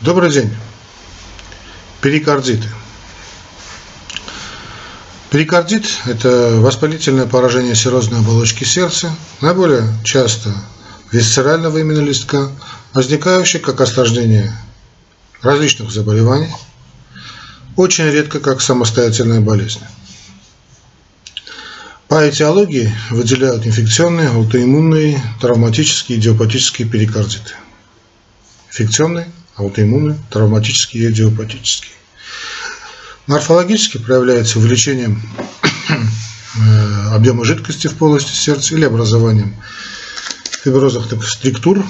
Добрый день. Перикардиты. Перикардит – это воспалительное поражение серозной оболочки сердца, наиболее часто висцерального именно листка, возникающее как осложнение различных заболеваний, очень редко как самостоятельная болезнь. По этиологии выделяют инфекционные, аутоиммунные, травматические, идиопатические перикардиты. Инфекционные, аутоиммунные, травматические и идиопатические. Морфологически проявляется увеличением э, объема жидкости в полости сердца или образованием фиброзных структур,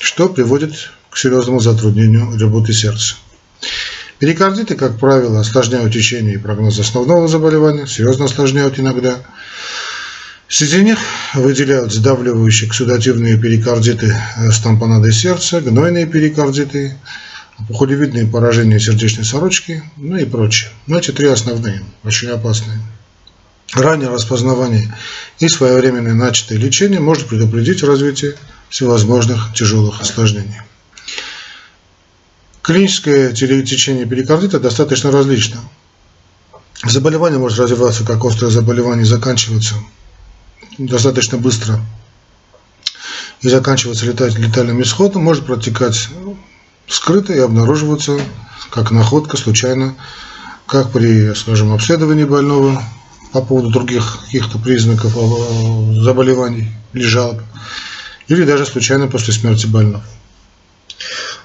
что приводит к серьезному затруднению работы сердца. Перикардиты, как правило, осложняют течение и прогноз основного заболевания, серьезно осложняют иногда. Среди них выделяют сдавливающие эксудативные перикардиты с тампонадой сердца, гнойные перикардиты, пухолевидные поражения сердечной сорочки, ну и прочее. Но эти три основные, очень опасные. Раннее распознавание и своевременное начатое лечение может предупредить развитие всевозможных тяжелых осложнений. Клиническое течение перикардита достаточно различно. Заболевание может развиваться как острое заболевание и заканчиваться достаточно быстро и заканчиваться летальным исходом, может протекать скрыто и обнаруживаться как находка случайно, как при, скажем, обследовании больного по поводу других каких-то признаков заболеваний или жалоб, или даже случайно после смерти больного.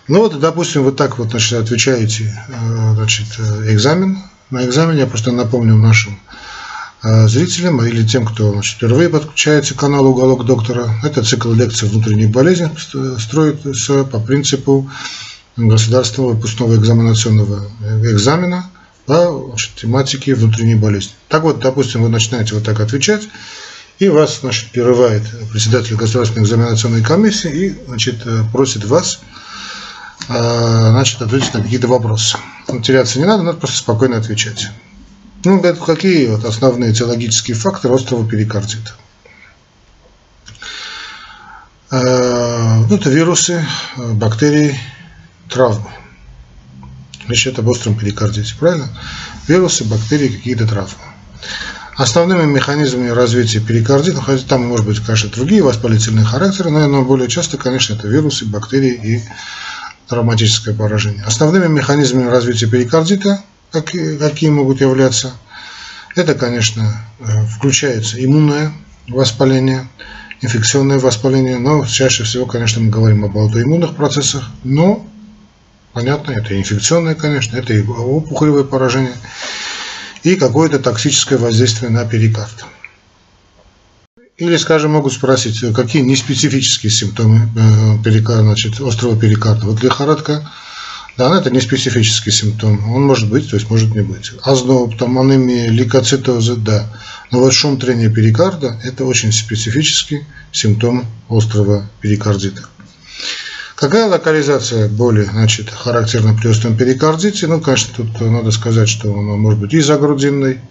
Ну вот, допустим, вы так вот значит, отвечаете э, значит, э, экзамен. На экзамене я просто напомню нашим зрителям или тем, кто значит, впервые подключается к каналу «Уголок доктора». Это цикл лекций внутренних болезней строится по принципу государственного выпускного экзаменационного экзамена по значит, тематике внутренней болезни. Так вот, допустим, вы начинаете вот так отвечать, и вас значит, прерывает председатель государственной экзаменационной комиссии и значит, просит вас а, значит, ответить на какие-то вопросы. Теряться не надо, надо просто спокойно отвечать. Ну, какие вот основные теологические факторы острого перикардита? Ну, это вирусы, бактерии, травмы. Речь идет об остром перикардите, правильно? Вирусы, бактерии, какие-то травмы. Основными механизмами развития перикардита, хотя там может быть, конечно, другие воспалительные характеры, но более часто, конечно, это вирусы, бактерии и травматическое поражение. Основными механизмами развития перикардита, какие могут являться, это, конечно, э, включается иммунное воспаление, инфекционное воспаление, но чаще всего, конечно, мы говорим об аутоиммунных процессах, но Понятно, это инфекционное, конечно, это и опухолевое поражение, и какое-то токсическое воздействие на перикард. Или, скажем, могут спросить, какие неспецифические симптомы э, перикарда, значит, острого перикарда. Вот лихорадка, да, это неспецифический симптом. Он может быть, то есть может не быть. Озноб, там, анемия, лейкоцитозы, да. Но вот шум трения перикарда – это очень специфический симптом острого перикардита. Какая локализация боли значит, характерна при остром перикардите? Ну, конечно, тут надо сказать, что она может быть и загрудинной,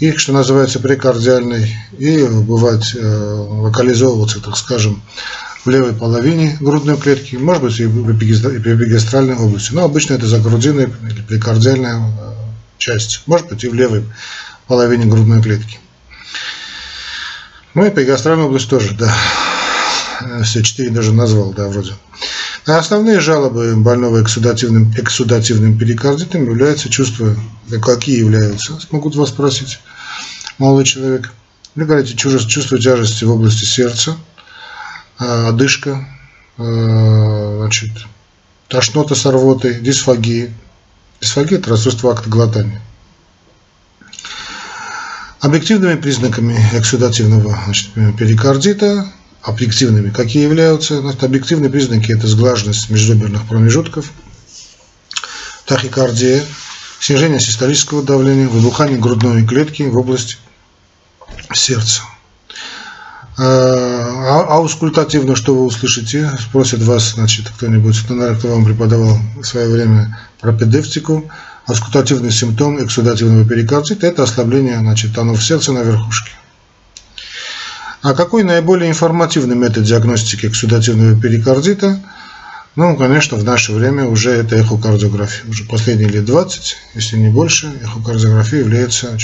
и, что называется, прикардиальной, и бывает э, локализовываться, так скажем, в левой половине грудной клетки, может быть и в эпигастральной области. Но обычно это загрудинная или прикардиальная э, часть, может быть и в левой половине грудной клетки. Ну и эпигастральная область тоже, да. Все четыре даже назвал, да, вроде. А основные жалобы больного эксудативным, эксудативным перикардитом являются чувства, какие являются, могут вас спросить, молодой человек. Вы говорите, чувство тяжести в области сердца, одышка, а, значит, тошнота с рвотой, дисфагия. Дисфагия – это расстройство акта глотания. Объективными признаками эксудативного значит, перикардита объективными. Какие являются? Значит, объективные признаки – это сглаженность межреберных промежутков, тахикардия, снижение систолического давления, выбухание грудной клетки в области сердца. А, а аускультативно что вы услышите? Спросит вас, значит, кто-нибудь, кто вам преподавал в свое время пропедевтику. Аускультативный симптом эксудативного перикардита – это ослабление, значит, тонов сердца на верхушке. А какой наиболее информативный метод диагностики эксудативного перикардита? Ну, конечно, в наше время уже это эхокардиография. Уже последние лет 20, если не больше, эхокардиография является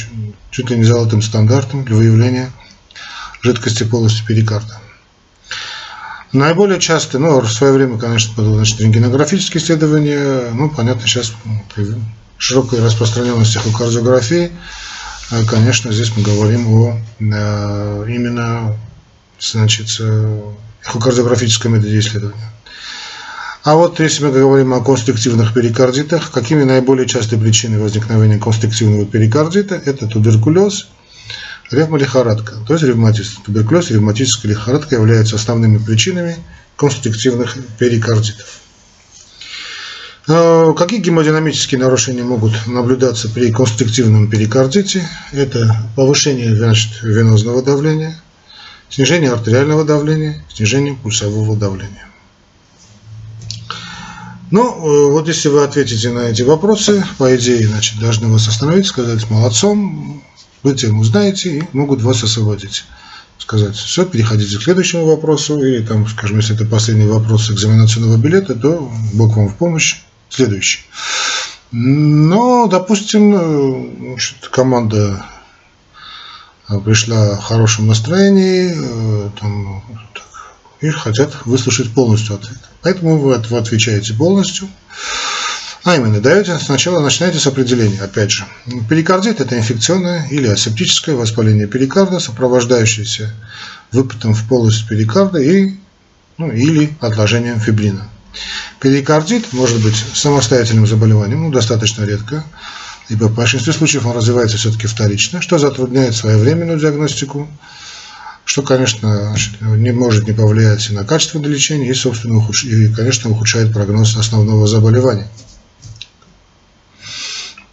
чуть ли не золотым стандартом для выявления жидкости полости перикарда. Наиболее часто, ну, в свое время, конечно, было значит, рентгенографические исследования, ну, понятно, сейчас при широкой распространенности эхокардиографии, э, конечно, здесь мы говорим о э, именно, значит, э, эхокардиографическом методе исследования. А вот если мы говорим о конструктивных перикардитах, какими наиболее частые причины возникновения конструктивного перикардита? Это туберкулез, ревмолихорадка, то есть ревматизм. Туберкулез и ревматическая лихорадка являются основными причинами конструктивных перикардитов. А, какие гемодинамические нарушения могут наблюдаться при конструктивном перикардите? Это повышение значит, венозного давления, снижение артериального давления, снижение пульсового давления. Ну, э, вот если вы ответите на эти вопросы, по идее, значит, должны вас остановить, сказать молодцом, вы тему знаете и могут вас освободить. Сказать, все, переходите к следующему вопросу, или там, скажем, если это последний вопрос экзаменационного билета, то Бог вам в помощь, следующий. Но, допустим, э, значит, команда э, пришла в хорошем настроении, там, и хотят выслушать полностью ответ. Поэтому вы отвечаете полностью. А именно, даете, сначала начинаете с определения, опять же. Перикардит – это инфекционное или асептическое воспаление перикарда, сопровождающееся выпадом в полость перикарда и, ну, или отложением фибрина. Перикардит может быть самостоятельным заболеванием, ну, достаточно редко, ибо в большинстве случаев он развивается все-таки вторично, что затрудняет своевременную диагностику, что, конечно, не может не повлиять на качество лечения и, собственно, ухудш... и, конечно, ухудшает прогноз основного заболевания,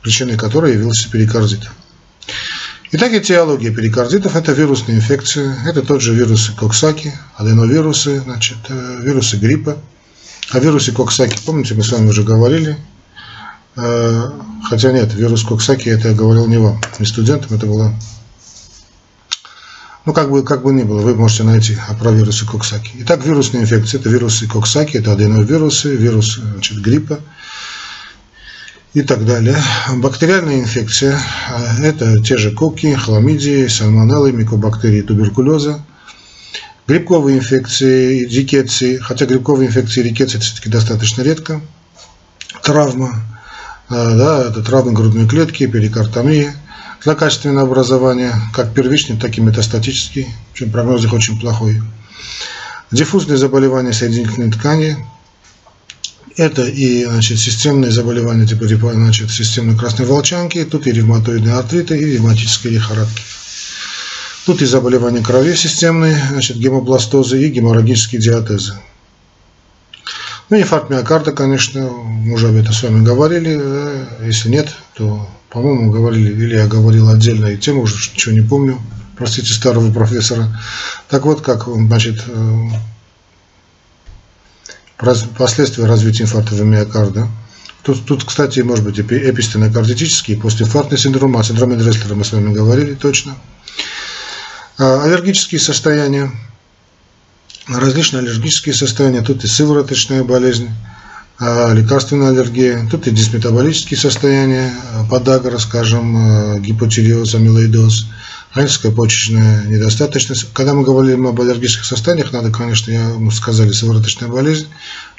причиной которой явился перикардит. Итак, этиология перикардитов – это вирусные инфекции, это тот же вирусы Коксаки, аденовирусы, значит, э, вирусы гриппа. О вирусе Коксаки, помните, мы с вами уже говорили, э, хотя нет, вирус Коксаки, это я говорил не вам, не студентам, это было ну, как бы, как бы ни было, вы можете найти про вирусы Коксаки. Итак, вирусные инфекции – это вирусы Коксаки, это аденовирусы, вирус значит, гриппа и так далее. Бактериальная инфекция – это те же коки, хламидии, сальмонеллы, микобактерии туберкулеза. Грибковые инфекции, рикетции, хотя грибковые инфекции и рикетции все-таки достаточно редко. Травма, да, это травмы грудной клетки, перикартомия – злокачественное образование, как первичный, так и метастатический, причем прогноз их очень плохой. Диффузные заболевания соединительной ткани, это и значит, системные заболевания типа значит, системной красной волчанки, тут и ревматоидные артриты, и ревматические лихорадки. Тут и заболевания крови системные, значит, гемобластозы и геморрагические диатезы. Ну, инфаркт миокарда, конечно, мы уже об этом с вами говорили. Если нет, то по-моему, говорили, или я говорил отдельно и тему, уже ничего не помню, простите старого профессора. Так вот, как, значит, э, последствия развития инфаркта миокарда. Тут, тут, кстати, может быть эпистенокардитический, постинфарктный синдром, о синдроме Дресслера мы с вами говорили точно. А, аллергические состояния, различные аллергические состояния, тут и сывороточная болезнь, а, лекарственная аллергия, тут и дисметаболические состояния, а, подагра, скажем, а, гипотиреоз, амилоидоз, хроническая почечная недостаточность. Когда мы говорили об аллергических состояниях, надо, конечно, я, мы сказали, сывороточная болезнь,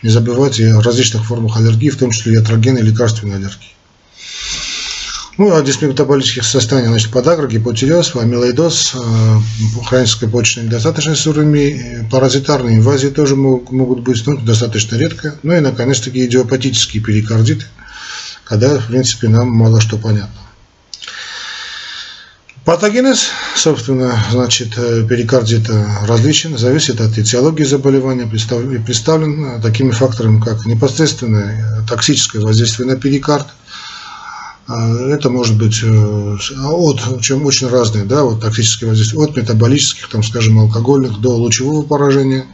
не забывайте о различных формах аллергии, в том числе и атрогенной и лекарственной аллергии. Ну, о дисметаболических состояниях, значит, подагра, гипотиреоз, амилоидоз, э, хроническая почечная недостаточность уровней, паразитарные инвазии тоже могут быть, но достаточно редко. Ну и, наконец-таки, идиопатические перикардиты, когда, в принципе, нам мало что понятно. Патогенез, собственно, значит, э, перикардита различен, зависит от этиологии заболевания, представлен э, такими факторами, как непосредственное токсическое воздействие на перикард – это может быть э, от, чем очень разные, да, вот токсические воздействия, от метаболических, там, скажем, алкогольных до лучевого поражения.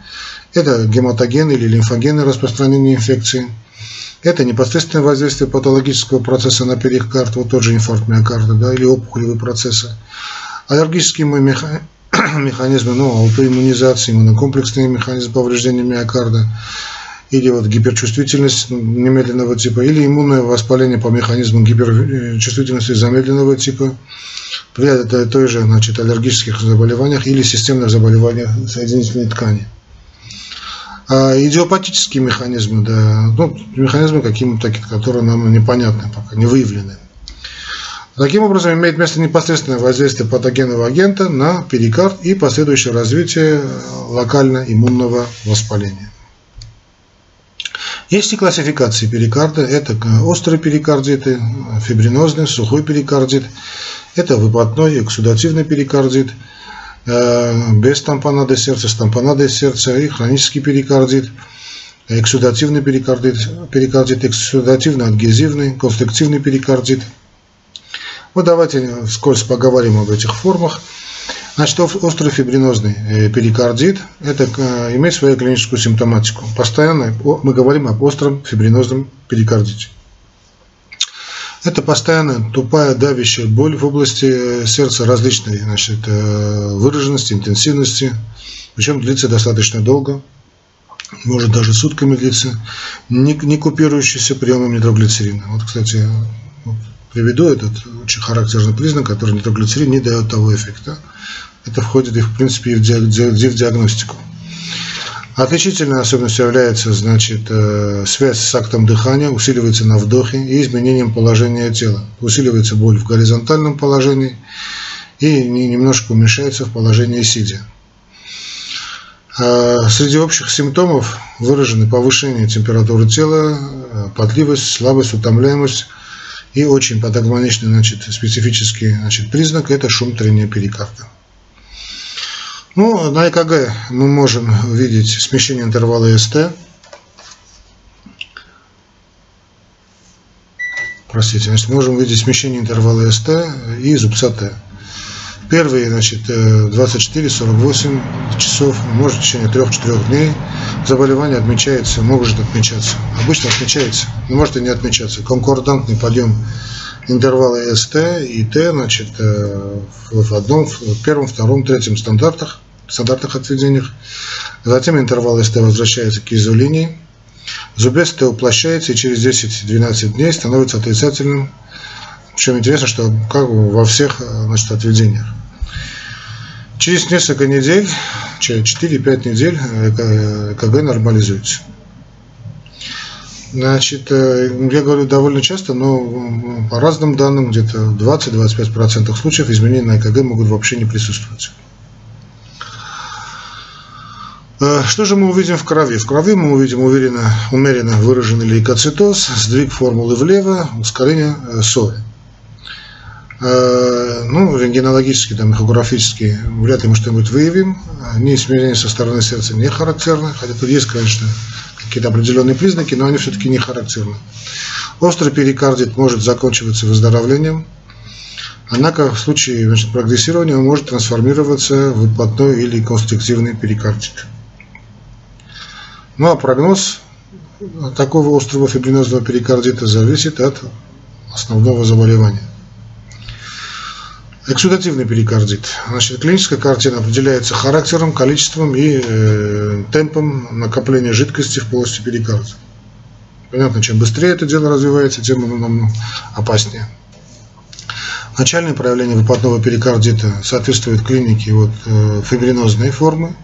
Это гематогены или лимфогены распространения инфекции. Это непосредственное воздействие патологического процесса на перикард, вот тот же инфаркт миокарда, да, или опухолевые процессы. Аллергические механизмы, ну, аутоиммунизации, иммунокомплексные механизмы повреждения миокарда. или вот гиперчувствительность немедленного типа, или иммунное воспаление по механизму гиперчувствительности замедленного типа, при той же значит, аллергических заболеваниях или системных заболеваниях соединительной ткани. А идиопатические механизмы, да, ну, механизмы какие-то, которые нам непонятны пока, не выявлены. Таким образом, имеет место непосредственное воздействие патогенного агента на перикард и последующее развитие локально-иммунного воспаления. Есть и классификации перикарда. Это острые перикардиты, фибринозный, сухой перикардит. Это выпадной эксудативный перикардит, э, без тампонады сердца, с тампонадой сердца и хронический перикардит, эксудативный перикардит, перикардит эксудативно-адгезивный, конструктивный перикардит – вот давайте вскользь поговорим об этих формах. Значит, острый фибринозный э, перикардит это э, имеет свою клиническую симптоматику. Постоянно мы говорим об остром фибринозном перикардите. Это постоянная тупая давящая боль в области э, сердца различной значит, выраженности, интенсивности. Причем длится достаточно долго, может даже сутками длиться, не, не купирующийся приемом нитроглицерина. Вот, кстати, приведу этот очень характерный признак, который нитроглицерин не дает того эффекта. Это входит и в принципе и в диагностику. Отличительной особенностью является значит, э, связь с актом дыхания, усиливается на вдохе и изменением положения тела. Усиливается боль в горизонтальном положении и немножко уменьшается в положении сидя. Э, среди общих симптомов выражены повышение температуры тела, э, потливость, слабость, утомляемость, и очень патогномоничный значит, специфический значит, признак – это шум трения перикарда. Ну, на ЭКГ мы можем видеть смещение интервала СТ. Простите, значит, можем увидеть смещение интервала СТ и зубца Т. Первые, значит, 24-48 э, часов, может в течение 3-4 дней заболевание отмечается, может отмечаться. Обычно отмечается, но может и не отмечаться. Конкордантный подъем интервала СТ и Т, значит, э, в одном, в первом, втором, третьем стандартах, стандартных отведениях. Затем интервал СТ возвращается к изолинии. Зубец Т уплощается и через 10-12 дней становится отрицательным. Причем интересно, что как во всех значит, отведениях. Через несколько недель, через 4-5 недель э, ЭКГ нормализуется. Значит, э, я говорю довольно часто, но по разным данным, где-то 20-25% случаев изменения на ЭКГ могут вообще не присутствовать. Э, что же мы увидим в крови? В крови мы увидим уверенно, умеренно выраженный лейкоцитоз, сдвиг формулы влево, ускорение сои. Э, ну, рентгенологически, там, эхографически вряд ли мы что-нибудь выявим. Они изменения со стороны сердца не характерны, хотя тут есть, конечно, какие-то определенные признаки, но они все-таки не характерны. Острый перикардит может заканчиваться выздоровлением, однако в случае значит, прогрессирования он может трансформироваться в выплотной или конструктивный перикардит. Ну а прогноз такого острого фибринозного перикардита зависит от основного заболевания. Эксудативный перикардит. Значит, клиническая картина определяется характером, количеством и э, темпом накопления жидкости в полости перикарда. Понятно, чем быстрее это дело развивается, тем оно опаснее. Начальные проявления выпадного перикардита соответствуют клинике вот, э, фибринозной формы.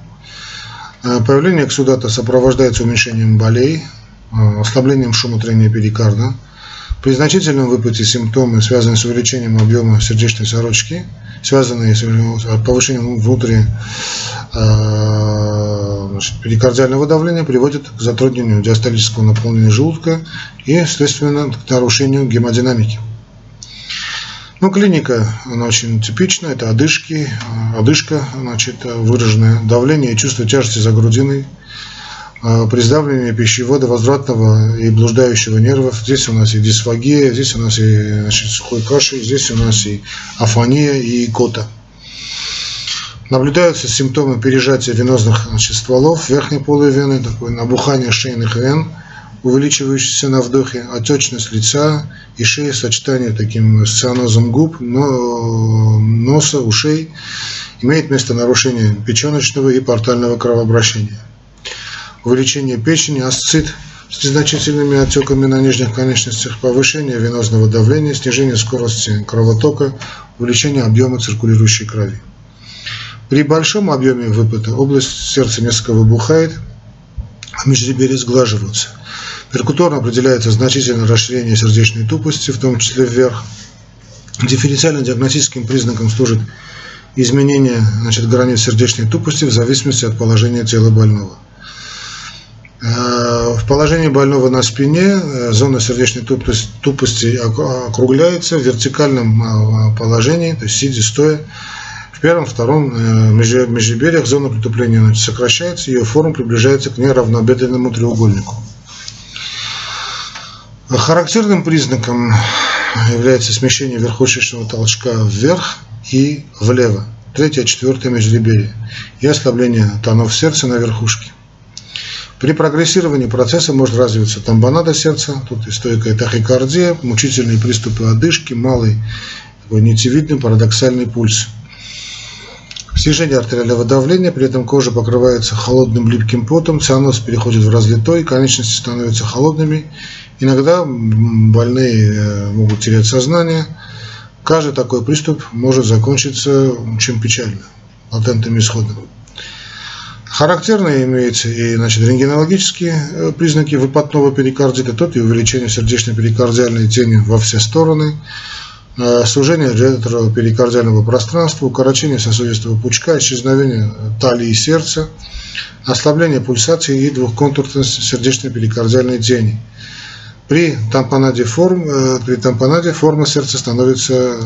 Э, появление эксудата сопровождается уменьшением болей, э, ослаблением шумотрения перикарда, при значительном выпаде симптомы, связанные с увеличением объема сердечной сорочки, связанные с повышением внутри э, значит, перикардиального давления, приводят к затруднению диастолического наполнения желудка и, следственно, к нарушению гемодинамики. Ну, клиника, она очень типична, это одышки, одышка, значит, выраженное давление и чувство тяжести за грудиной, а, при сдавливании пищевода возвратного и блуждающего нервов. Здесь у нас и дисфагия, здесь у нас и значит, сухой кашель, здесь у нас и афония, и икота. Наблюдаются симптомы пережатия венозных значит, стволов верхней полой вены, такое набухание шейных вен, увеличивающееся на вдохе, отечность лица и шеи, сочетание таким с цианозом губ, но, носа, ушей, имеет место нарушение печеночного и портального кровообращения. увеличение печени, асцит с незначительными отеками на нижних конечностях, повышение венозного давления, снижение скорости кровотока, увеличение объема циркулирующей крови. При большом объеме выпыта область сердца несколько выбухает, а межреберья сглаживаются. Перкуторно определяется значительное расширение сердечной тупости, в том числе вверх. Дифференциально-диагностическим признаком служит изменение значит, границ сердечной тупости в зависимости от положения тела больного. Э, в положении больного на спине э, зона сердечной тупости округляется в вертикальном э, положении, то есть сидя, стоя. В первом, втором межреберьях зона притупления сокращается, ее форма приближается к неравнобедренному треугольнику. Характерным признаком является смещение верхушечного толчка вверх и влево, третье, четвертое межреберье, и ослабление тонов сердца на верхушке. При прогрессировании процесса может развиться тамбонада сердца, тут и стойкая тахикардия, мучительные приступы одышки, малый такой нитевидный парадоксальный пульс. Снижение артериального давления, при этом кожа покрывается холодным липким потом, цианоз переходит в разлитой, конечности становятся холодными. Иногда больные э, могут терять сознание. Каждый такой приступ может закончиться очень печально, латентным исходом. Характерно имеются и значит, рентгенологические э, признаки выпадного перикардита, тут и увеличение сердечно-перикардиальной тени во все стороны, э, сужение ретроперикардиального пространства, укорочение сосудистого пучка, исчезновение талии и сердца, ослабление пульсации и двухконтурность сердечно-перикардиальной тени. При тампонаде, форм, э, при тампонаде форма сердца становится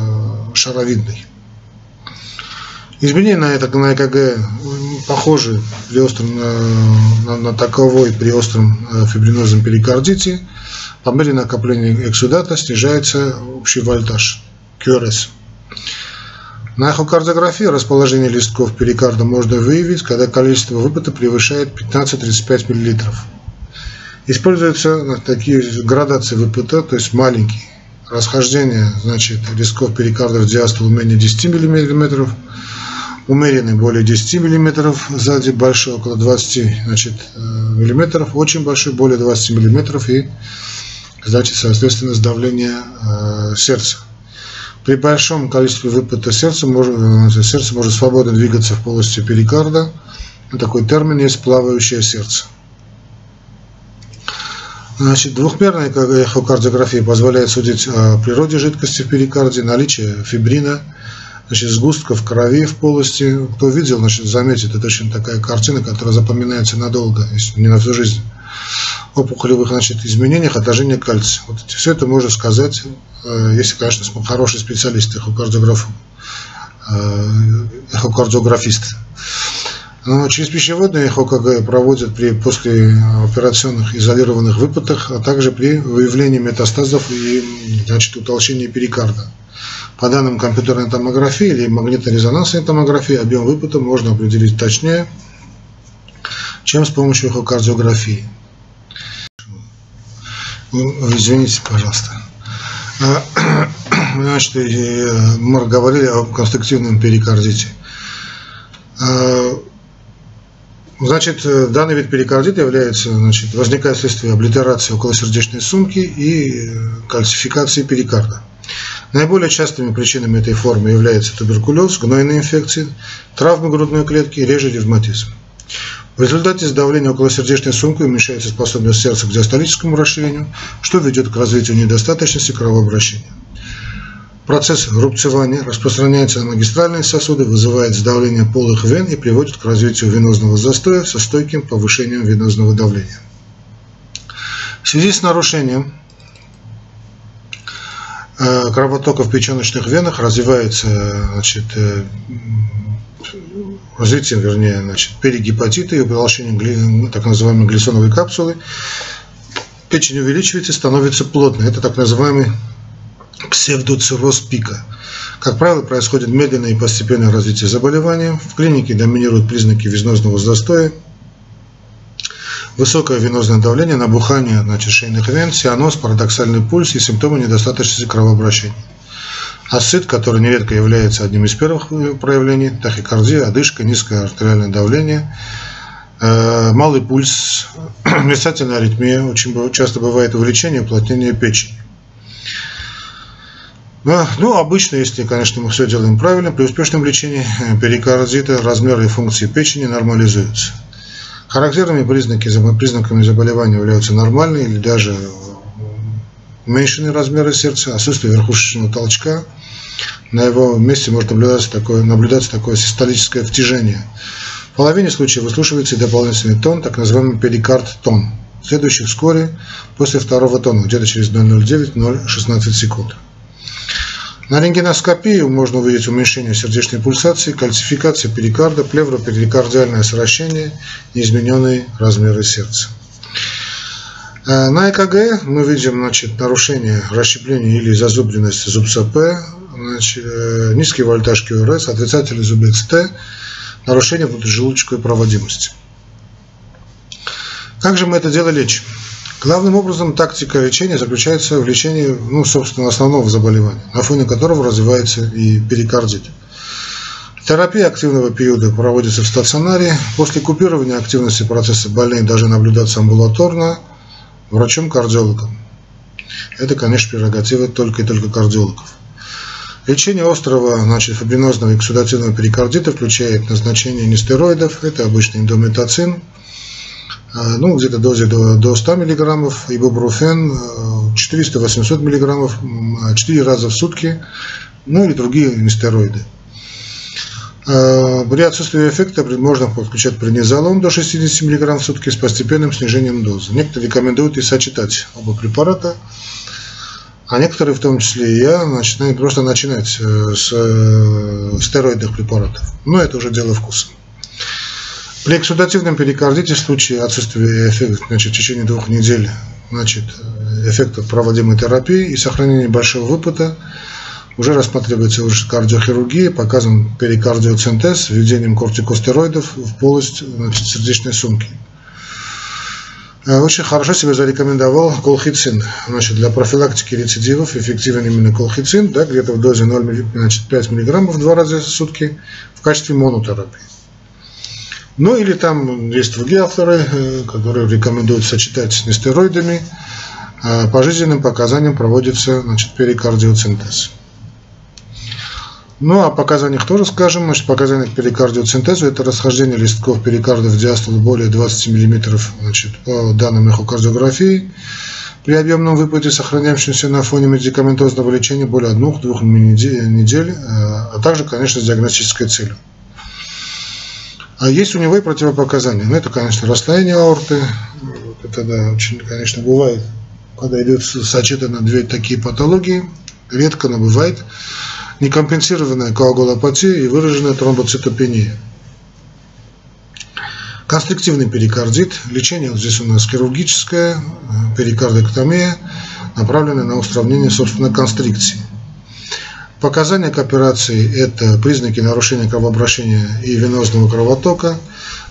шаровидной. Изменения на, это, на ЭКГ похожи при остром, на, на таковой при остром э, фибринозном перикардите. По мере накопления эксудата снижается общий вольтаж, QRS. На эхокардиографии расположение листков перикарда можно выявить, когда количество выпыта превышает 15-35 мл. Используются такие градации выпыта, то есть маленькие. Расхождение значит, листков перикарда в диастолу менее 10 мм, умеренный более 10 мм, сзади большой около 20 значит, мм, очень большой более 20 мм и значит, соответственно сдавление э, сердца. При большом количестве выпада сердца может, э, сердце может свободно двигаться в полости перикарда. Такой термин есть плавающее сердце. Значит, двухмерная эхокардиография позволяет судить о природе жидкости в перикарде, наличие фибрина, значит, сгустков крови в полости. Кто видел, значит, заметит, это очень такая картина, которая запоминается надолго, если не на всю жизнь. Опухолевых значит, изменениях отложения кальция. Вот все это можно сказать, э, если, конечно, хороший специалист, эхокардиограф, э, эхокардиографист. Но через пищеводные ЭХОКГ проводят при послеоперационных изолированных выпадах, а также при выявлении метастазов и значит, утолщении перикарда. По данным компьютерной томографии или магнитно-резонансной томографии объем выпута можно определить точнее, чем с помощью эхокардиографии. Извините, пожалуйста. А, значит, мы говорили о конструктивном перикардите. А, значит, данный вид перикардита является, значит, возникает вследствие облитерации околосердечной сумки и кальцификации перикарда. Наиболее частыми причинами этой формы являются туберкулез, гнойные инфекции, травмы грудной клетки и реже ревматизм. В результате сдавления околосердечной сумки уменьшается способность сердца к диастолическому расширению, что ведет к развитию недостаточности кровообращения. Процесс рубцевания распространяется на магистральные сосуды, вызывает сдавление полых вен и приводит к развитию венозного застоя со стойким повышением венозного давления. В связи с нарушением кровотока в печеночных венах развивается значит, э, развитием, вернее, значит, перигепатита и уплощением так называемой глисоновой капсулы. Печень увеличивается и становится плотной. Это так называемый псевдоцирроз пика. Как правило, происходит медленное и постепенное развитие заболевания. В клинике доминируют признаки венозного застоя, высокое венозное давление, набухание значит, шейных вен, сианоз, парадоксальный пульс и симптомы недостаточности кровообращения. Асцит, который нередко является одним из первых проявлений, тахикардия, одышка, низкое артериальное давление, Э, малый пульс, мерцательная аритмия, очень часто бывает увеличение, уплотнение печени. Ну, обычно, если, конечно, мы все делаем правильно, при успешном лечении э, перикардита размеры и функции печени нормализуются. Характерными признаки, признаками заболевания являются нормальные или даже уменьшенные размеры сердца, отсутствие верхушечного толчка. На его месте может наблюдаться такое, наблюдаться такое систолическое втяжение – половине случаев выслушивается и дополнительный тон, так называемый перикард-тон, следующий вскоре после второго тона, где-то через 0,09-0,16 секунд. На рентгеноскопии можно увидеть уменьшение сердечной пульсации, кальцификация перикарда, плевроперикардиальное сращение, неизмененные размеры сердца. Э, на ЭКГ мы видим значит, нарушение расщепления или зазубренность зубца П, значит, э, низкий вольтаж КРС, отрицательный зубец Т, нарушение внутрижелудочковой проводимости. Как же мы это дело лечим? Главным образом тактика лечения заключается в лечении, ну, собственно, основного заболевания, на фоне которого развивается и перикардит. Терапия активного периода проводится в стационаре. После купирования активности процесса больные должны наблюдаться амбулаторно врачом-кардиологом. Это, конечно, прерогатива только и только кардиологов. Лечение острого значит, фибринозного эксудативного перикардита включает назначение нестероидов, это обычный индометацин, а, ну, где-то дозе до, до 100 мг, ибупрофен 400-800 мг 4 раза в сутки, ну или другие нестероиды. А, при отсутствии эффекта можно подключать преднизолон до 60 мг в сутки с постепенным снижением дозы. Некоторые рекомендуют и сочетать оба препарата – а некоторые, в том числе и я, начинают просто начинать э, с э, стероидных препаратов. Но это уже дело вкуса. При эксудативном перикардите в случае отсутствия эффекта значит, в течение двух недель значит, эффекта проводимой терапии и сохранения большого выпута уже рассматривается уже кардиохирургия, показан перикардиоцентез введением кортикостероидов в полость значит, сердечной сумки. Э, очень хорошо себя зарекомендовал колхицин. Значит, для профилактики рецидивов эффективен именно колхицин, да, где-то в дозе 0, значит, 5 мг два раза в сутки в качестве монотерапии. Ну или там есть другие авторы, э, которые рекомендуют сочетать с нестероидами. Э, по жизненным показаниям проводится значит, перикардиоцентез. Ну, о показаниях тоже скажем. Значит, показания к перикардиоцентезу – это расхождение листков перикарда в диастолу более 20 мм значит, по данным эхокардиографии. При объемном выпаде, сохраняющемся на фоне медикаментозного лечения более 1-2 недель, э, а также, конечно, с диагностической целью. А есть у него и противопоказания. Ну, это, конечно, расслоение аорты. Это, да, очень, конечно, бывает, когда идет сочетано две такие патологии. Редко, но бывает некомпенсированная коагулопатия и выраженная тромбоцитопения. Конструктивный перикардит, лечение вот здесь у нас хирургическое, э, перикардэктомия, направленная на устранение собственной констрикции. Показания к операции – это признаки нарушения кровообращения и венозного кровотока.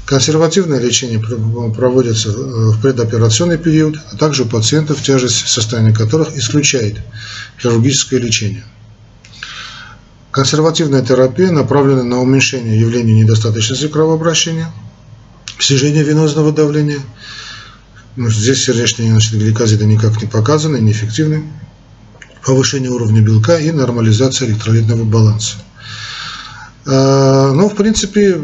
Консервативное лечение проводится э, в предоперационный период, а также у пациентов, тяжесть состояния которых исключает хирургическое лечение. Консервативная терапия направлена на уменьшение явления недостаточности кровообращения, снижение венозного давления. Ну, здесь сердечные значит, гликозиды никак не показаны, неэффективны. Повышение уровня белка и нормализация электролитного баланса. А, ну, в принципе,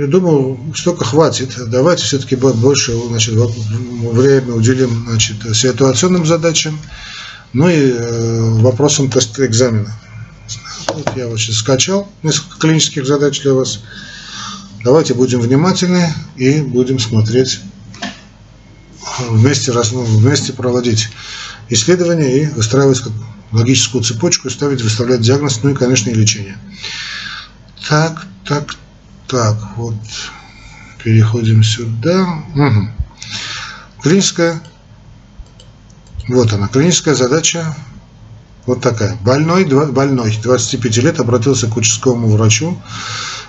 я думаю, столько хватит. Давайте все-таки больше значит, время уделим значит, ситуационным задачам, ну и э, вопросам тест-экзамена. Вот я вот сейчас скачал несколько клинических задач для вас. Давайте будем внимательны и будем смотреть вместе, ну, вместе проводить исследования и выстраивать логическую цепочку, ставить, выставлять диагноз, ну и, конечно, и лечение. Так, так, так, вот переходим сюда. Угу. Клиническая, вот она, клиническая задача вот такая. Больной, больной 25 лет обратился к участковому врачу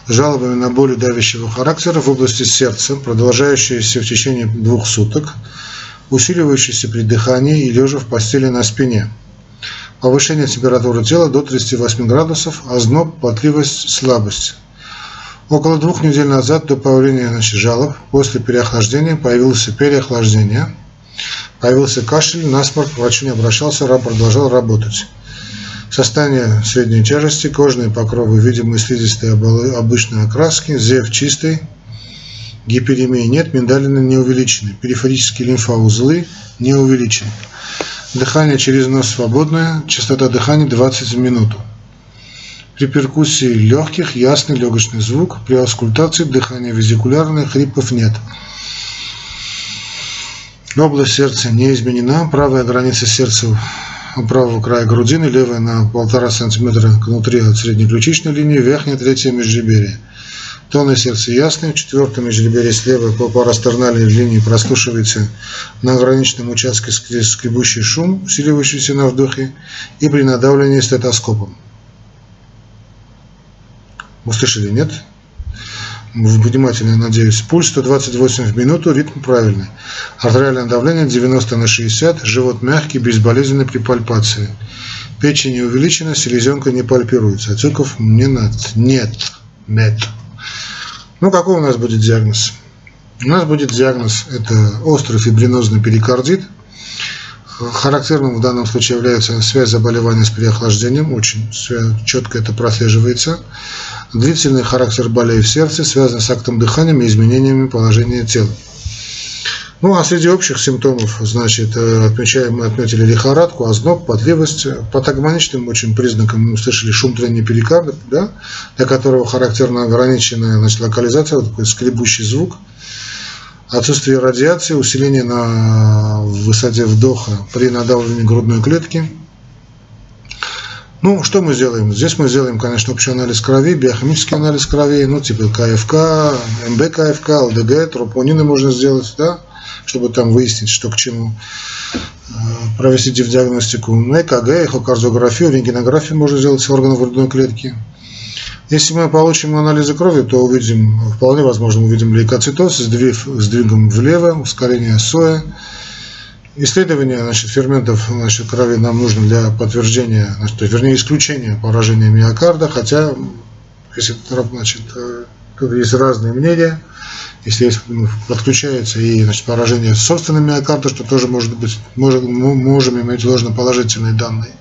с жалобами на боли давящего характера в области сердца, продолжающиеся в течение двух суток, усиливающиеся при дыхании и лежа в постели на спине. Повышение температуры тела до 38 градусов, озноб, потливость, слабость. Около двух недель назад, до появления значит, жалоб, после переохлаждения появилось переохлаждение, появился кашель, насморк, врач не обращался, раб продолжал работать. Состояние средней тяжести, кожные покровы, видимые слизистые обычной окраски, зев чистый, гиперемии нет, миндалины не увеличены, периферические лимфоузлы не увеличены. Дыхание через нос свободное, частота дыхания 20 в минуту. При перкуссии легких ясный легочный звук, при аускультации дыхание визикулярное, хрипов нет. Область сердца не изменена, правая граница сердца у правого края грудины, левая на полтора сантиметра внутри от средней ключичной линии, верхняя третья Тоны сердца ясные, в четвертом межреберье слева по парастернальной линии прослушивается на ограниченном участке скребущий шум, усиливающийся на вдохе, и при надавливании стетоскопом. Услышали, нет? Внимательно, надеюсь. Пульс 128 в минуту, ритм правильный. Артериальное давление 90 на 60, живот мягкий, безболезненный при пальпации. Печень не увеличена, селезенка не пальпируется. Отеков не надо. Нет. Нет. Ну, какой у нас будет диагноз? У нас будет диагноз, это острый фибринозный перикардит. Характерным в данном случае является связь заболевания с переохлаждением, очень четко это прослеживается. Длительный характер болей в сердце связан с актом дыхания и изменениями положения тела. Ну, а среди общих симптомов, значит, э, отмечаем, мы отметили лихорадку, озноб, потливость. По тагмоничным очень признакам мы услышали шум трения перикарда, да, для которого характерна ограниченная значит, локализация, вот такой скребущий звук. Отсутствие радиации, усиление на высоте вдоха при надавливании грудной клетки – ну, что мы сделаем? Здесь мы сделаем, конечно, общий анализ крови, биохимический анализ крови, ну, типа КФК, МБКФК, ЛДГ, тропонины можно сделать, да, чтобы там выяснить, что к чему э, провести диагностику. Ну, ЭКГ, эхокардиографию, рентгенографию можно сделать с органов грудной клетки. Если мы получим анализы крови, то увидим, вполне возможно, увидим лейкоцитоз, сдвиг, сдвигом влево, ускорение СОЭ, Исследование значит, ферментов значит, крови нам нужно для подтверждения, значит, вернее, исключения поражения миокарда, хотя, если значит, э, тут есть разные мнения, если ну, подключается и значит, поражение собственного миокарда, что тоже может быть, можем, можем иметь ложноположительные данные.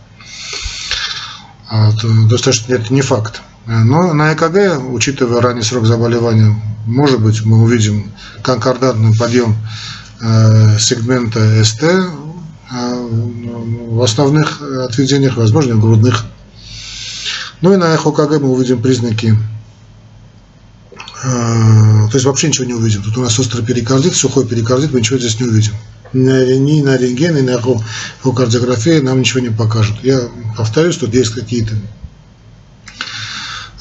А, то достаточно это не факт. Но на ЭКГ, учитывая ранний срок заболевания, может быть, мы увидим конкордантный подъем Э, сегмента СТ э, в основных отведениях, возможно, грудных. Ну и на ЭХОКГ мы увидим признаки то есть вообще ничего не увидим. Тут у нас острый перикардит, сухой перикардит, мы ничего здесь не увидим. Ни на рентген, ни на эхокардиографии нам ничего не покажут. Я повторюсь, тут есть какие-то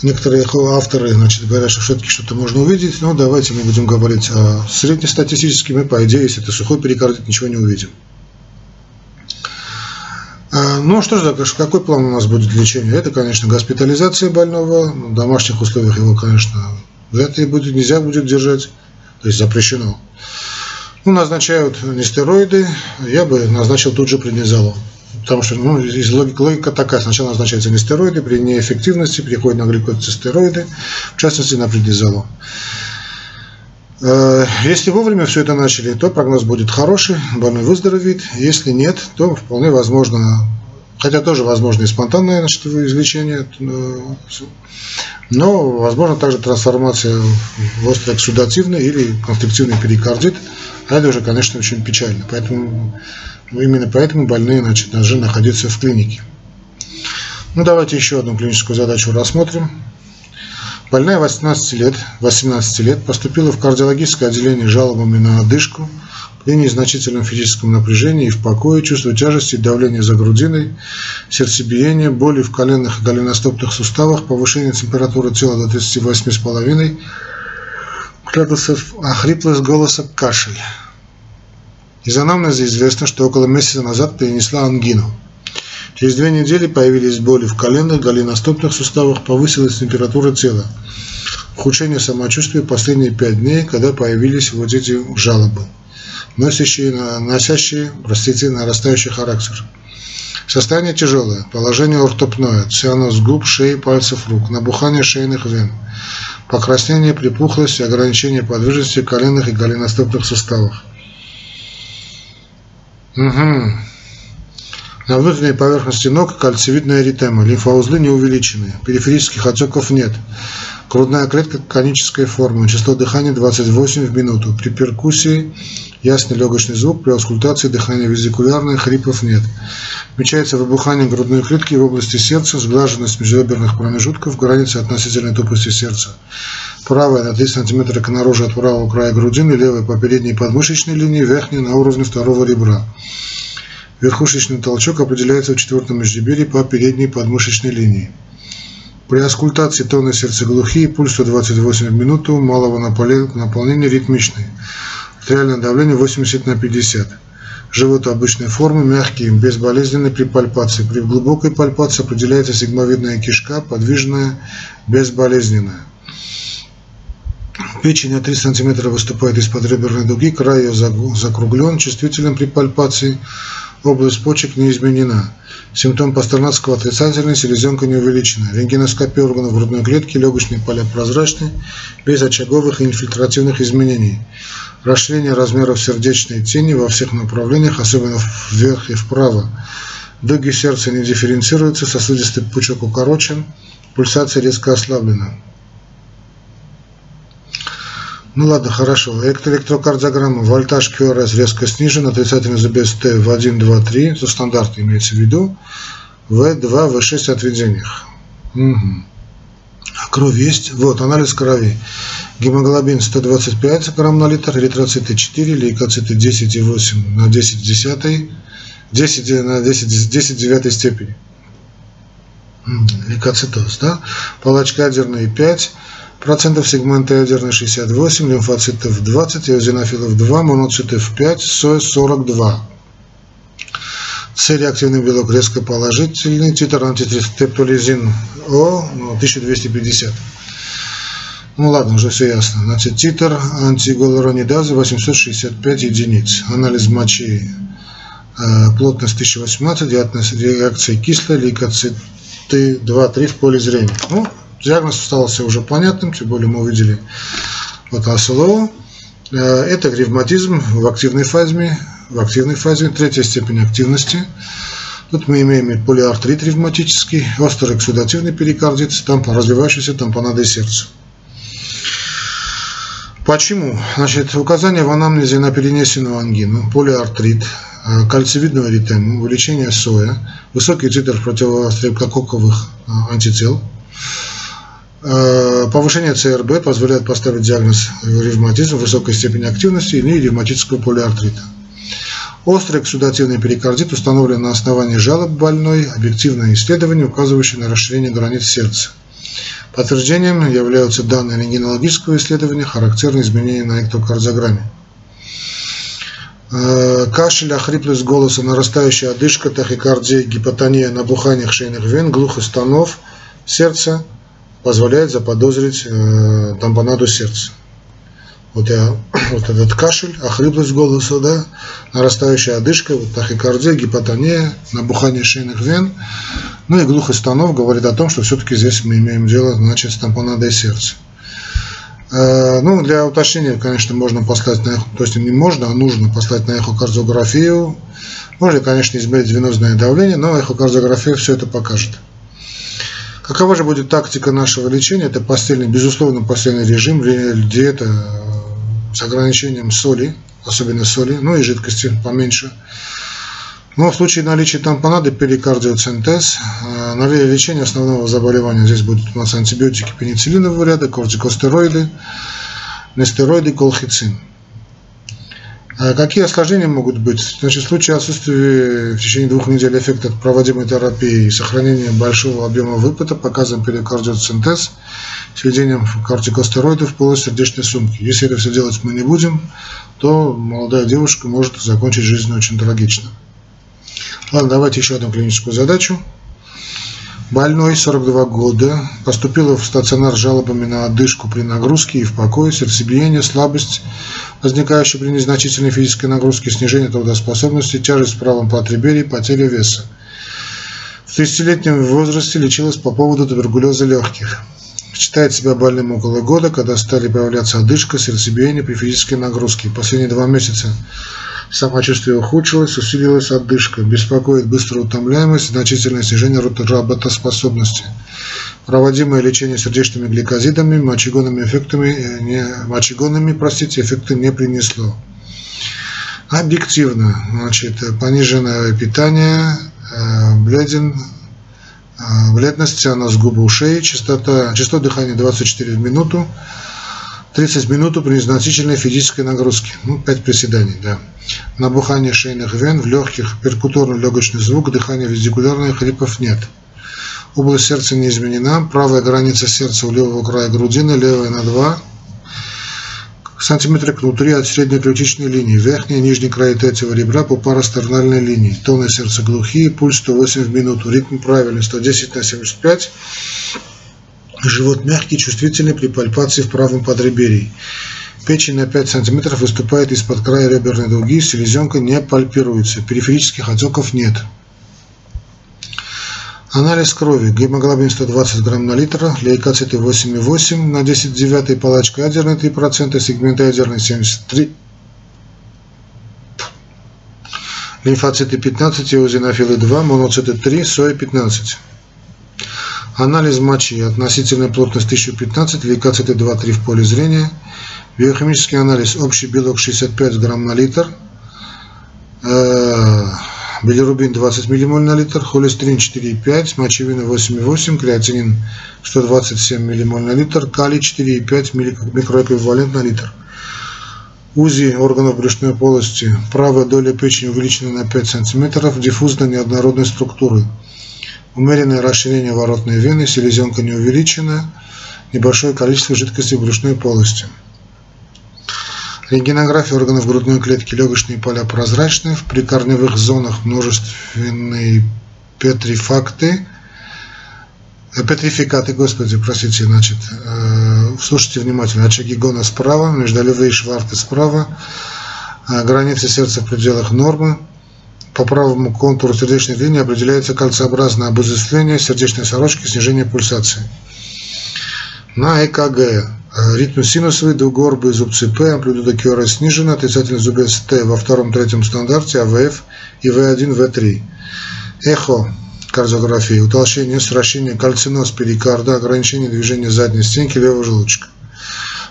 Некоторые авторы значит, говорят, что все-таки что-то можно увидеть, но давайте мы будем говорить о среднестатистически, мы, по идее, если это сухой перикардит, ничего не увидим. А, ну что же, какой план у нас будет лечения? Это, конечно, госпитализация больного, в домашних условиях его, конечно, вряд ли будет, нельзя будет держать, то есть запрещено. Ну, назначают нестероиды, я бы назначил тут же преднизолон. Потому что ну, здесь логика, логика такая. Сначала назначаются нестероиды, при неэффективности переходят на глюкозистероиды, в частности на преднизолон. Э, если вовремя все это начали, то прогноз будет хороший, больной выздоровеет. Если нет, то вполне возможно, хотя тоже возможно и спонтанное значит, излечение, э, но возможно также трансформация в острый или конструктивный перикардит. А это уже, конечно, очень печально. Поэтому ну, именно поэтому больные значит, должны находиться в клинике. Ну, давайте еще одну клиническую задачу рассмотрим. Больная 18 лет, 18 лет поступила в кардиологическое отделение жалобами на одышку, при незначительном физическом напряжении и в покое, чувство тяжести и давления за грудиной, сердцебиение, боли в коленных и голеностопных суставах, повышение температуры тела до 38,5 градусов, охриплость голоса, кашель. Из анамнеза известно, что около месяца назад перенесла ангину. Через две недели появились боли в коленных, голеностопных суставах, повысилась температура тела. Ухудшение самочувствия последние пять дней, когда появились вот эти жалобы, носящие, носящие простите, нарастающий характер. Состояние тяжелое, положение ортопное, цианоз губ, шеи, пальцев рук, набухание шейных вен, покраснение, припухлость, ограничение подвижности коленных и голеностопных суставов. Угу. На внутренней поверхности ног кальцевидная эритема, лимфоузлы не увеличены, периферических отеков нет. Грудная клетка конической формы, число дыхания 28 в минуту. При перкуссии ясный легочный звук, при аускультации дыхание визикулярное, хрипов нет. Отмечается выбухание грудной клетки в области сердца, сглаженность межреберных промежутков, границы относительной тупости сердца. Правая на 3 см наружу от правого края грудины, левая по передней подмышечной линии, верхняя на уровне второго ребра. Верхушечный толчок определяется в четвертом межреберье по передней подмышечной линии. При аскультации сердца глухие, пульс 128 в минуту, малого наполнения ритмичный. Артериальное давление 80 на 50. Живот обычной формы, мягкий, безболезненный при пальпации. При глубокой пальпации определяется сигмовидная кишка, подвижная, безболезненная. Печень на 3 см выступает из-под реберной дуги, край ее закруглен, чувствителен при пальпации. Область почек не изменена. Симптом Пастернацкого отрицательный, селезенка не увеличена. Рентгеноскопия органов грудной клетки, легочные поля прозрачны, без очаговых и инфильтративных изменений. Расширение размеров сердечной тени во всех направлениях, особенно вверх и вправо. Дуги сердца не дифференцируются, сосудистый пучок укорочен, пульсация резко ослаблена. Ну ладно, хорошо. Электрокардиограмма, вольтаж QRS резко снижен, отрицательный забес Т в 1, 2, 3, за стандарт имеется в виду, В2, В6 отведениях. Угу. Кровь есть? Вот, анализ крови. Гемоглобин 125 грамм на литр, эритроциты 4, лейкоциты 10,8 на 10 10, 10 на 10, 10 9 степени. Лейкоцитоз, да? Палочка ядерные 5, процентов сегмента ядерной 68, лимфоцитов 20, эозинофилов 2, моноцитов 5, соя 42. С-реактивный белок резко положительный, титр антитрептолизин О 1250. Ну, ну ладно, уже все ясно. Значит, титр антигалуронидазы 865 единиц. Анализ мочи э, плотность 1018, диатность реакции кислой, лейкоциты 2-3 в поле зрения. Ну, Диагноз остался уже понятным, тем более мы увидели вот АСЛО. Э, это ревматизм в активной фазе, в активной фазе, третья степень активности. Тут мы имеем полиартрит ревматический, острый эксудативный перикардит, там развивающийся тампонадой сердца. Почему? Значит, указание в анамнезе на перенесенную ангину, полиартрит, э, кальцевидную эритему, увеличение соя, высокий титр противострептококковых э, антител – повышение ЦРБ позволяет поставить диагноз ревматизма высокой степени активности или ревматического полиартрита. Острый эксудативный перикардит установлен на основании жалоб больной, объективное исследование, указывающее на расширение границ сердца. Подтверждением являются данные рентгенологического исследования, характерные изменения на электрокардиограмме. Э, кашель, охриплость голоса, нарастающая одышка, тахикардия, гипотония, набухание шейных вен, глухостанов сердца – позволяет заподозрить э, тампонаду сердца. Вот, я, вот этот кашель, охриплость голоса, да, нарастающая одышка, вот тахикардия, гипотония, набухание шейных вен, ну и глухость станов говорит о том, что все-таки здесь мы имеем дело, значит, с тампонадой сердца. Э, ну, для уточнения, конечно, можно послать на эхо, то есть не можно, а нужно послать на эхокардиографию. Можно, конечно, измерить венозное давление, но эхокардиография все это покажет. Какова же будет тактика нашего лечения? Это постельный, безусловно, постельный режим, диета э, с ограничением соли, особенно соли, ну и жидкости поменьше. Но в случае наличия тампонады перикардиоцентез, э, на лечение основного заболевания здесь будут у нас антибиотики пенициллинового ряда, кортикостероиды, нестероиды, колхицин. А какие осложнения могут быть? Значит, в случае отсутствия в течение двух недель эффекта от проводимой терапии и сохранения большого объема выпыта показан перикардиоцентез с введением кортикостероидов в полость сердечной сумки. Если это все делать мы не будем, то молодая девушка может закончить жизнь очень трагично. Ладно, давайте еще одну клиническую задачу. Больной, 42 года, поступила в стационар с жалобами на одышку при нагрузке и в покое, сердцебиение, слабость, возникающая при незначительной физической нагрузке, снижение трудоспособности, тяжесть в правом потреберии, потеря веса. В 30-летнем возрасте лечилась по поводу туберкулеза легких. Считает себя больным около года, когда стали появляться одышка, сердцебиение при физической нагрузке. Последние два месяца самочувствие ухудшилось, усилилась одышка, беспокоит быстрая утомляемость, значительное снижение работоспособности. Проводимое лечение сердечными гликозидами, мочегонными эффектами, э, не, мочегонными, простите, эффекты не принесло. Объективно, значит, пониженное питание, э, бледен, э, бледность, цианоз губы ушей, частота, частота дыхания 24 в минуту, 30 минут при незначительной физической нагрузке. Ну, 5 приседаний, да. Набухание шейных вен, в легких, перкуторно-легочный звук, дыхание вестикулярное, хрипов нет. Область сердца не изменена. Правая граница сердца у левого края грудины, левая на 2 сантиметра внутри от средней ключичной линии. Верхний и нижний край третьего ребра по парастернальной линии. Тоны сердца глухие, пульс 108 в минуту. Ритм правильный, 110 на 75. Живот мягкий, чувствительный при пальпации в правом подреберье. Печень на 5 см выступает из-под края реберной дуги, селезенка не пальпируется, периферических отеков нет. Анализ крови. Гемоглобин 120 грамм на литр, лейкоциты 8,8 на 10 9, палачка ядерная 3%, сегмент ядерный 73, лимфоциты 15, эозинофилы 2, моноциты 3, соя 15. Анализ мочи. Относительная плотность 1015, лейкоциты 2-3 в поле зрения. Биохимический анализ. Общий белок 65 грамм на литр. Э, билирубин 20 миллимоль на литр, холестерин 4,5, мочевина 8,8, креатинин 127 миллимоль на литр, калий 4,5 микроэквивалент на литр. УЗИ органов брюшной полости. Правая доля печени увеличена на 5 см, диффузно неоднородной структуры. Умеренное расширение воротной вены, селезенка не увеличена, небольшое количество жидкости в брюшной полости. Рентгенография органов грудной клетки, легочные поля прозрачные, в прикорневых зонах множественные петрифакты, э, петрификаты, господи, простите, значит, э, слушайте внимательно, очаги гона справа, междолевые шварты справа, э, границы сердца в пределах нормы, по правому контуру сердечной линии определяется кольцеобразное обозначение сердечной сорочки, снижение пульсации. На ЭКГ э, ритм синусовый, двугорбые зубцы П, амплитуда QRS снижена, отрицательный зубец Т во втором-третьем стандарте, АВФ и В1, В3. Эхо кардиографии, утолщение, сращение, кальциноз перикарда, ограничение движения задней стенки левого желудочка.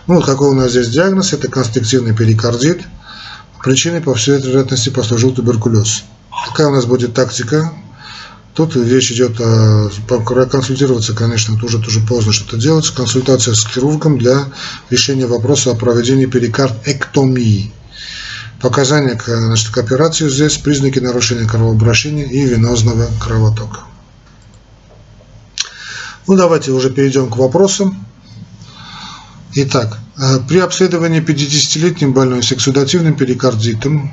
Ну, вот какой у нас здесь диагноз, это констриктивный перикардит. Причиной, по всей вероятности, послужил туберкулез. Какая у нас будет тактика? Тут речь идет о консультироваться, конечно, тоже тоже поздно что-то делать. Консультация с хирургом для решения вопроса о проведении перикардэктомии. Показания к, значит, к операции здесь признаки нарушения кровообращения и венозного кровотока. Ну, давайте уже перейдем к вопросам. Итак, э, при обследовании 50-летним больной с эксудативным перикардитом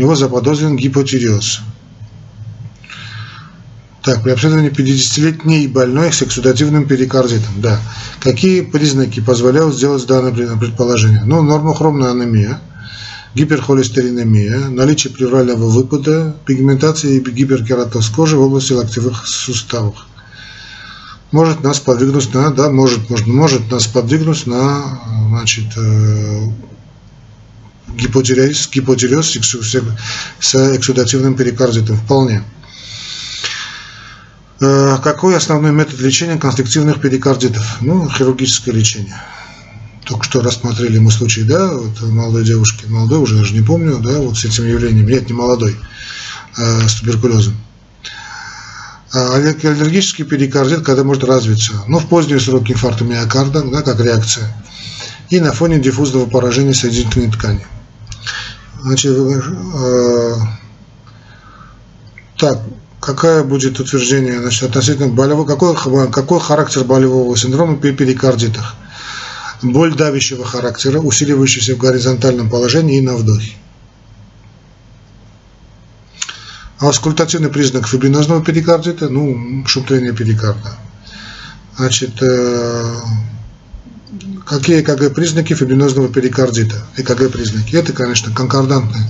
него заподозрен гипотиреоз. Так, при обследовании 50-летней больной с эксудативным перикардитом. Да. Какие признаки позволяют сделать данное предположение? Ну, нормохромная анемия, гиперхолестеринемия, наличие плеврального выпада, пигментация и гиперкератоз кожи в области локтевых суставов. Может нас подвигнуть на, да, может, может, может нас подвигнуть на, значит, э, гипотиреоз, гипотиреоз с эксудативным перикардитом. Вполне. Э, какой основной метод лечения конструктивных перикардитов? Ну, хирургическое лечение. Только что рассмотрели мы случай, да, вот молодой девушки, молодой уже даже не помню, да, вот с этим явлением, нет, не молодой, а с туберкулезом. А аллергический перикардит, когда может развиться, ну, в поздние сроки инфаркта миокарда, да, как реакция, и на фоне диффузного поражения соединительной ткани. Значит, э, так, какая будет утверждение значит, относительно болевого, какой, какой характер болевого синдрома при перикардитах? Боль давящего характера, усиливающаяся в горизонтальном положении и на вдохе. Аускультативный признак фибринозного перикардита, ну, шум перикарда. Значит, э, Какие ЭКГ признаки фибринозного перикардита? ЭКГ признаки. Это, конечно, конкордантный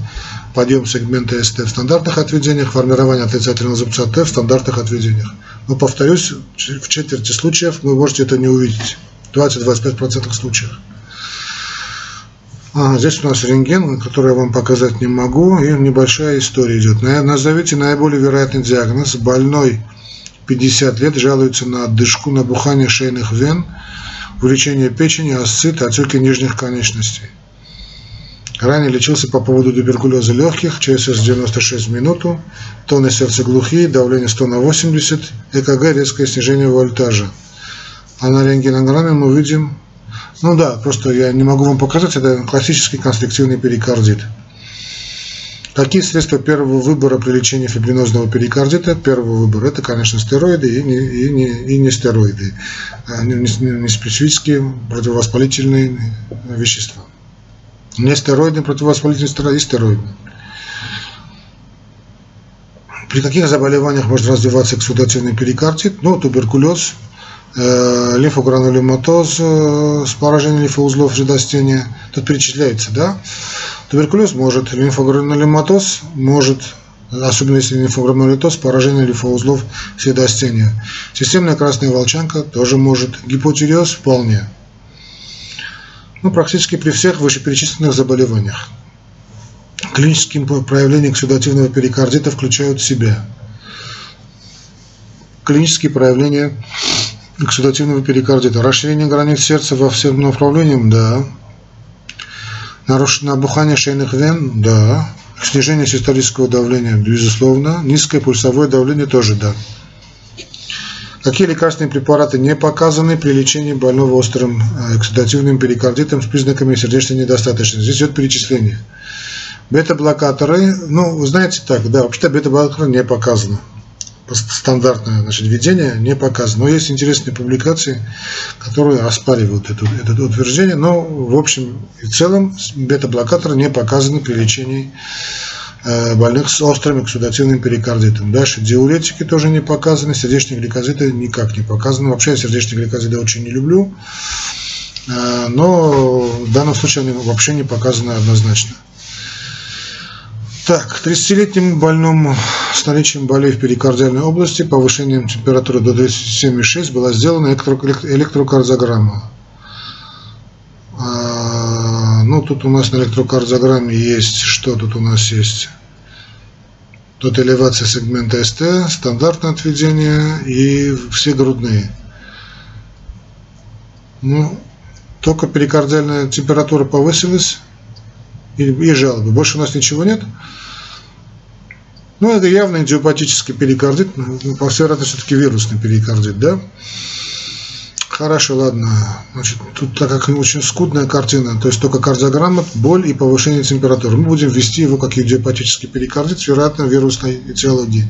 подъем сегмента СТ в стандартных отведениях, формирование отрицательного зубца Т в стандартных отведениях. Но, повторюсь, в четверти случаев вы можете это не увидеть. 20-25% случаев. А, здесь у нас рентген, который я вам показать не могу, и небольшая история идет. Назовите наиболее вероятный диагноз. Больной 50 лет жалуется на отдышку, набухание шейных вен, увеличение печени, асцит, отеки нижних конечностей. Ранее лечился по поводу туберкулеза легких, ЧСС 96 в минуту, тоны сердца глухие, давление 100 на 80, ЭКГ резкое снижение вольтажа. А на рентгенограмме мы видим ну да, просто я не могу вам показать, это классический конструктивный перикардит. Какие средства первого выбора при лечении фибринозного перикардита? Первый выбор это, конечно, стероиды и не, и не, и не стероиды, а не, не, противовоспалительные вещества. Не стероидные противовоспалительные и стероидные. При каких заболеваниях может развиваться эксудативный перикардит? Ну, туберкулез, лимфогранулематоз э, с поражением лимфоузлов жидостения. Тут перечисляется, да? Туберкулез может, лимфогранулематоз может, особенно если лимфогранулитоз, поражение лимфоузлов средостения. Системная красная волчанка тоже может. Гипотиреоз вполне. Ну, практически при всех вышеперечисленных заболеваниях. Клинические проявления эксудативного перикардита включают в себя клинические проявления эксудативного перикардита. Расширение границ сердца во всем направлениях, да. Нарушенное обухание шейных вен, да. Снижение систолического давления, безусловно. Низкое пульсовое давление тоже, да. Какие лекарственные препараты не показаны при лечении больного острым э, эксудативным перикардитом с признаками сердечной недостаточности? Здесь идет перечисление. Бета-блокаторы, ну, вы знаете так, да, вообще-то бета-блокаторы не показаны стандартное значит, введение не показано. Но есть интересные публикации, которые оспаривают это, это утверждение. Но в общем и целом бета-блокаторы не показаны при лечении э, больных с острым эксудативным перикардитом. Дальше диуретики тоже не показаны, сердечные гликозиды никак не показаны. Вообще я сердечные гликозиды очень не люблю, э, но в данном случае они вообще не показаны однозначно. Так, 30-летнему больному с наличием болей в перикардиальной области, повышением температуры до 37,6 была сделана электрокардиограмма. А, ну, тут у нас на электрокардиограмме есть, что тут у нас есть? Тут элевация сегмента СТ, стандартное отведение и все грудные. Ну, только перикардиальная температура повысилась и, жалобы. Больше у нас ничего нет. Ну, это явно идиопатический перикардит, ну, по всей вероятности, все-таки вирусный перикардит, да? Хорошо, ладно. Значит, тут так как очень скудная картина, то есть только кардиограмма, боль и повышение температуры. Мы будем ввести его как идиопатический перикардит, вероятно, вирусной этиологии.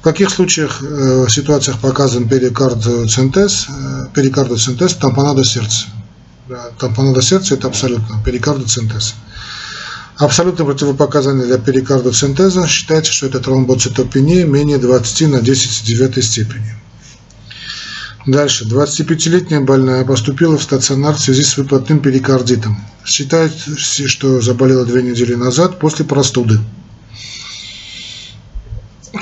В каких случаях, э, ситуациях показан перикардоцентез, э, перикардоцентез, тампонада сердца? Да, тампонада сердца это абсолютно перикардоцентез. Абсолютно противопоказание для перикардоцентеза считается, что это тромбоцитопения менее 20 на 10 в 9 степени. Дальше. 25-летняя больная поступила в стационар в связи с выплотным перикардитом. Считается, что заболела две недели назад после простуды.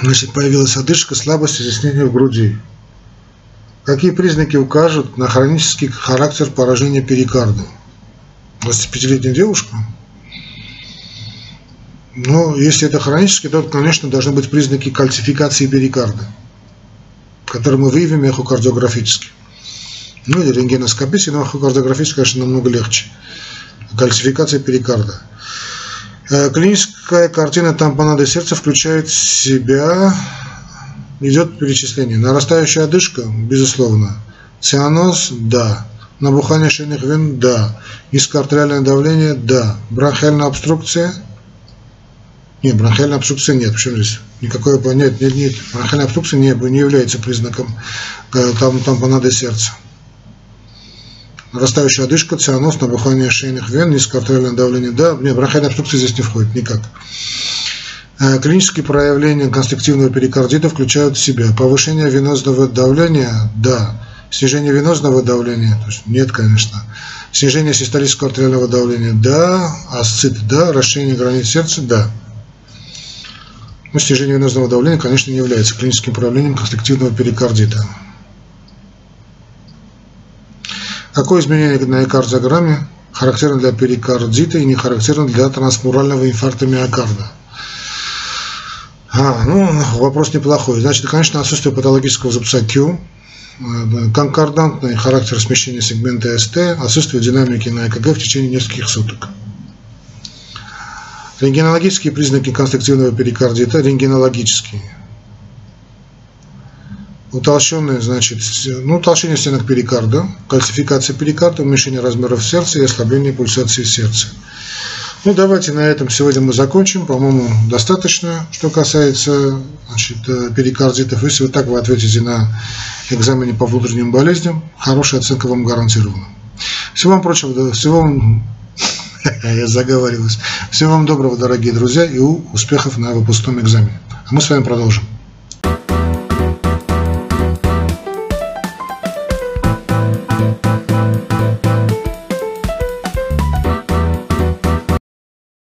Значит, появилась одышка, слабость и заснение в груди. Какие признаки укажут на хронический характер поражения перикарда? 25-летняя девушка но если это хронически, то, конечно, должны быть признаки кальцификации перикарда, которые мы выявим эхокардиографически. Ну или рентгеноскопически, но эхокардиографически, конечно, намного легче. Кальцификация перикарда. Э, клиническая картина тампонады сердца включает в себя, идет перечисление. Нарастающая одышка, безусловно. Цианоз, да. Набухание шейных вен, да. Низкоартериальное давление, да. Бронхиальная обструкция, нет, бронхиальная обструкция нет. Почему здесь? Никакой нет, нет, нет. Бронхиальная обструкция не, не является признаком э, там, тампонады сердца. Нарастающая одышка, цианоз, набухание шейных вен, низкоартериальное давление. Да, нет, бронхиальная обструкция здесь не входит никак. Э, клинические проявления конструктивного перикардита включают в себя повышение венозного давления, да, Снижение венозного давления? То есть нет, конечно. Снижение систолического артериального давления? Да. Асцит? Да. Расширение границ сердца? Да. Но снижение венозного давления, конечно, не является клиническим проявлением конструктивного перикардита. Какое изменение на эккардиограмме характерно для перикардита и не характерно для трансмурального инфаркта миокарда? А, ну, вопрос неплохой. Значит, конечно, отсутствие патологического зубца Q, э, конкордантный характер смещения сегмента СТ, отсутствие динамики на ЭКГ в течение нескольких суток. Рентгенологические признаки конструктивного перикардита, рентгенологические. Утолщенные, значит, ну, утолщение стенок перикарда, кальцификация перикарда, уменьшение размеров сердца и ослабление пульсации сердца. Ну, давайте на этом сегодня мы закончим. По-моему, достаточно, что касается значит, э, перикардитов. Если вы так вы ответите на экзамене по внутренним болезням, хорошая оценка вам гарантирована. Всего вам прочего, всего вам, я заговариваюсь, всего вам доброго, дорогие друзья, и успехов на выпускном экзамене. А мы с вами продолжим.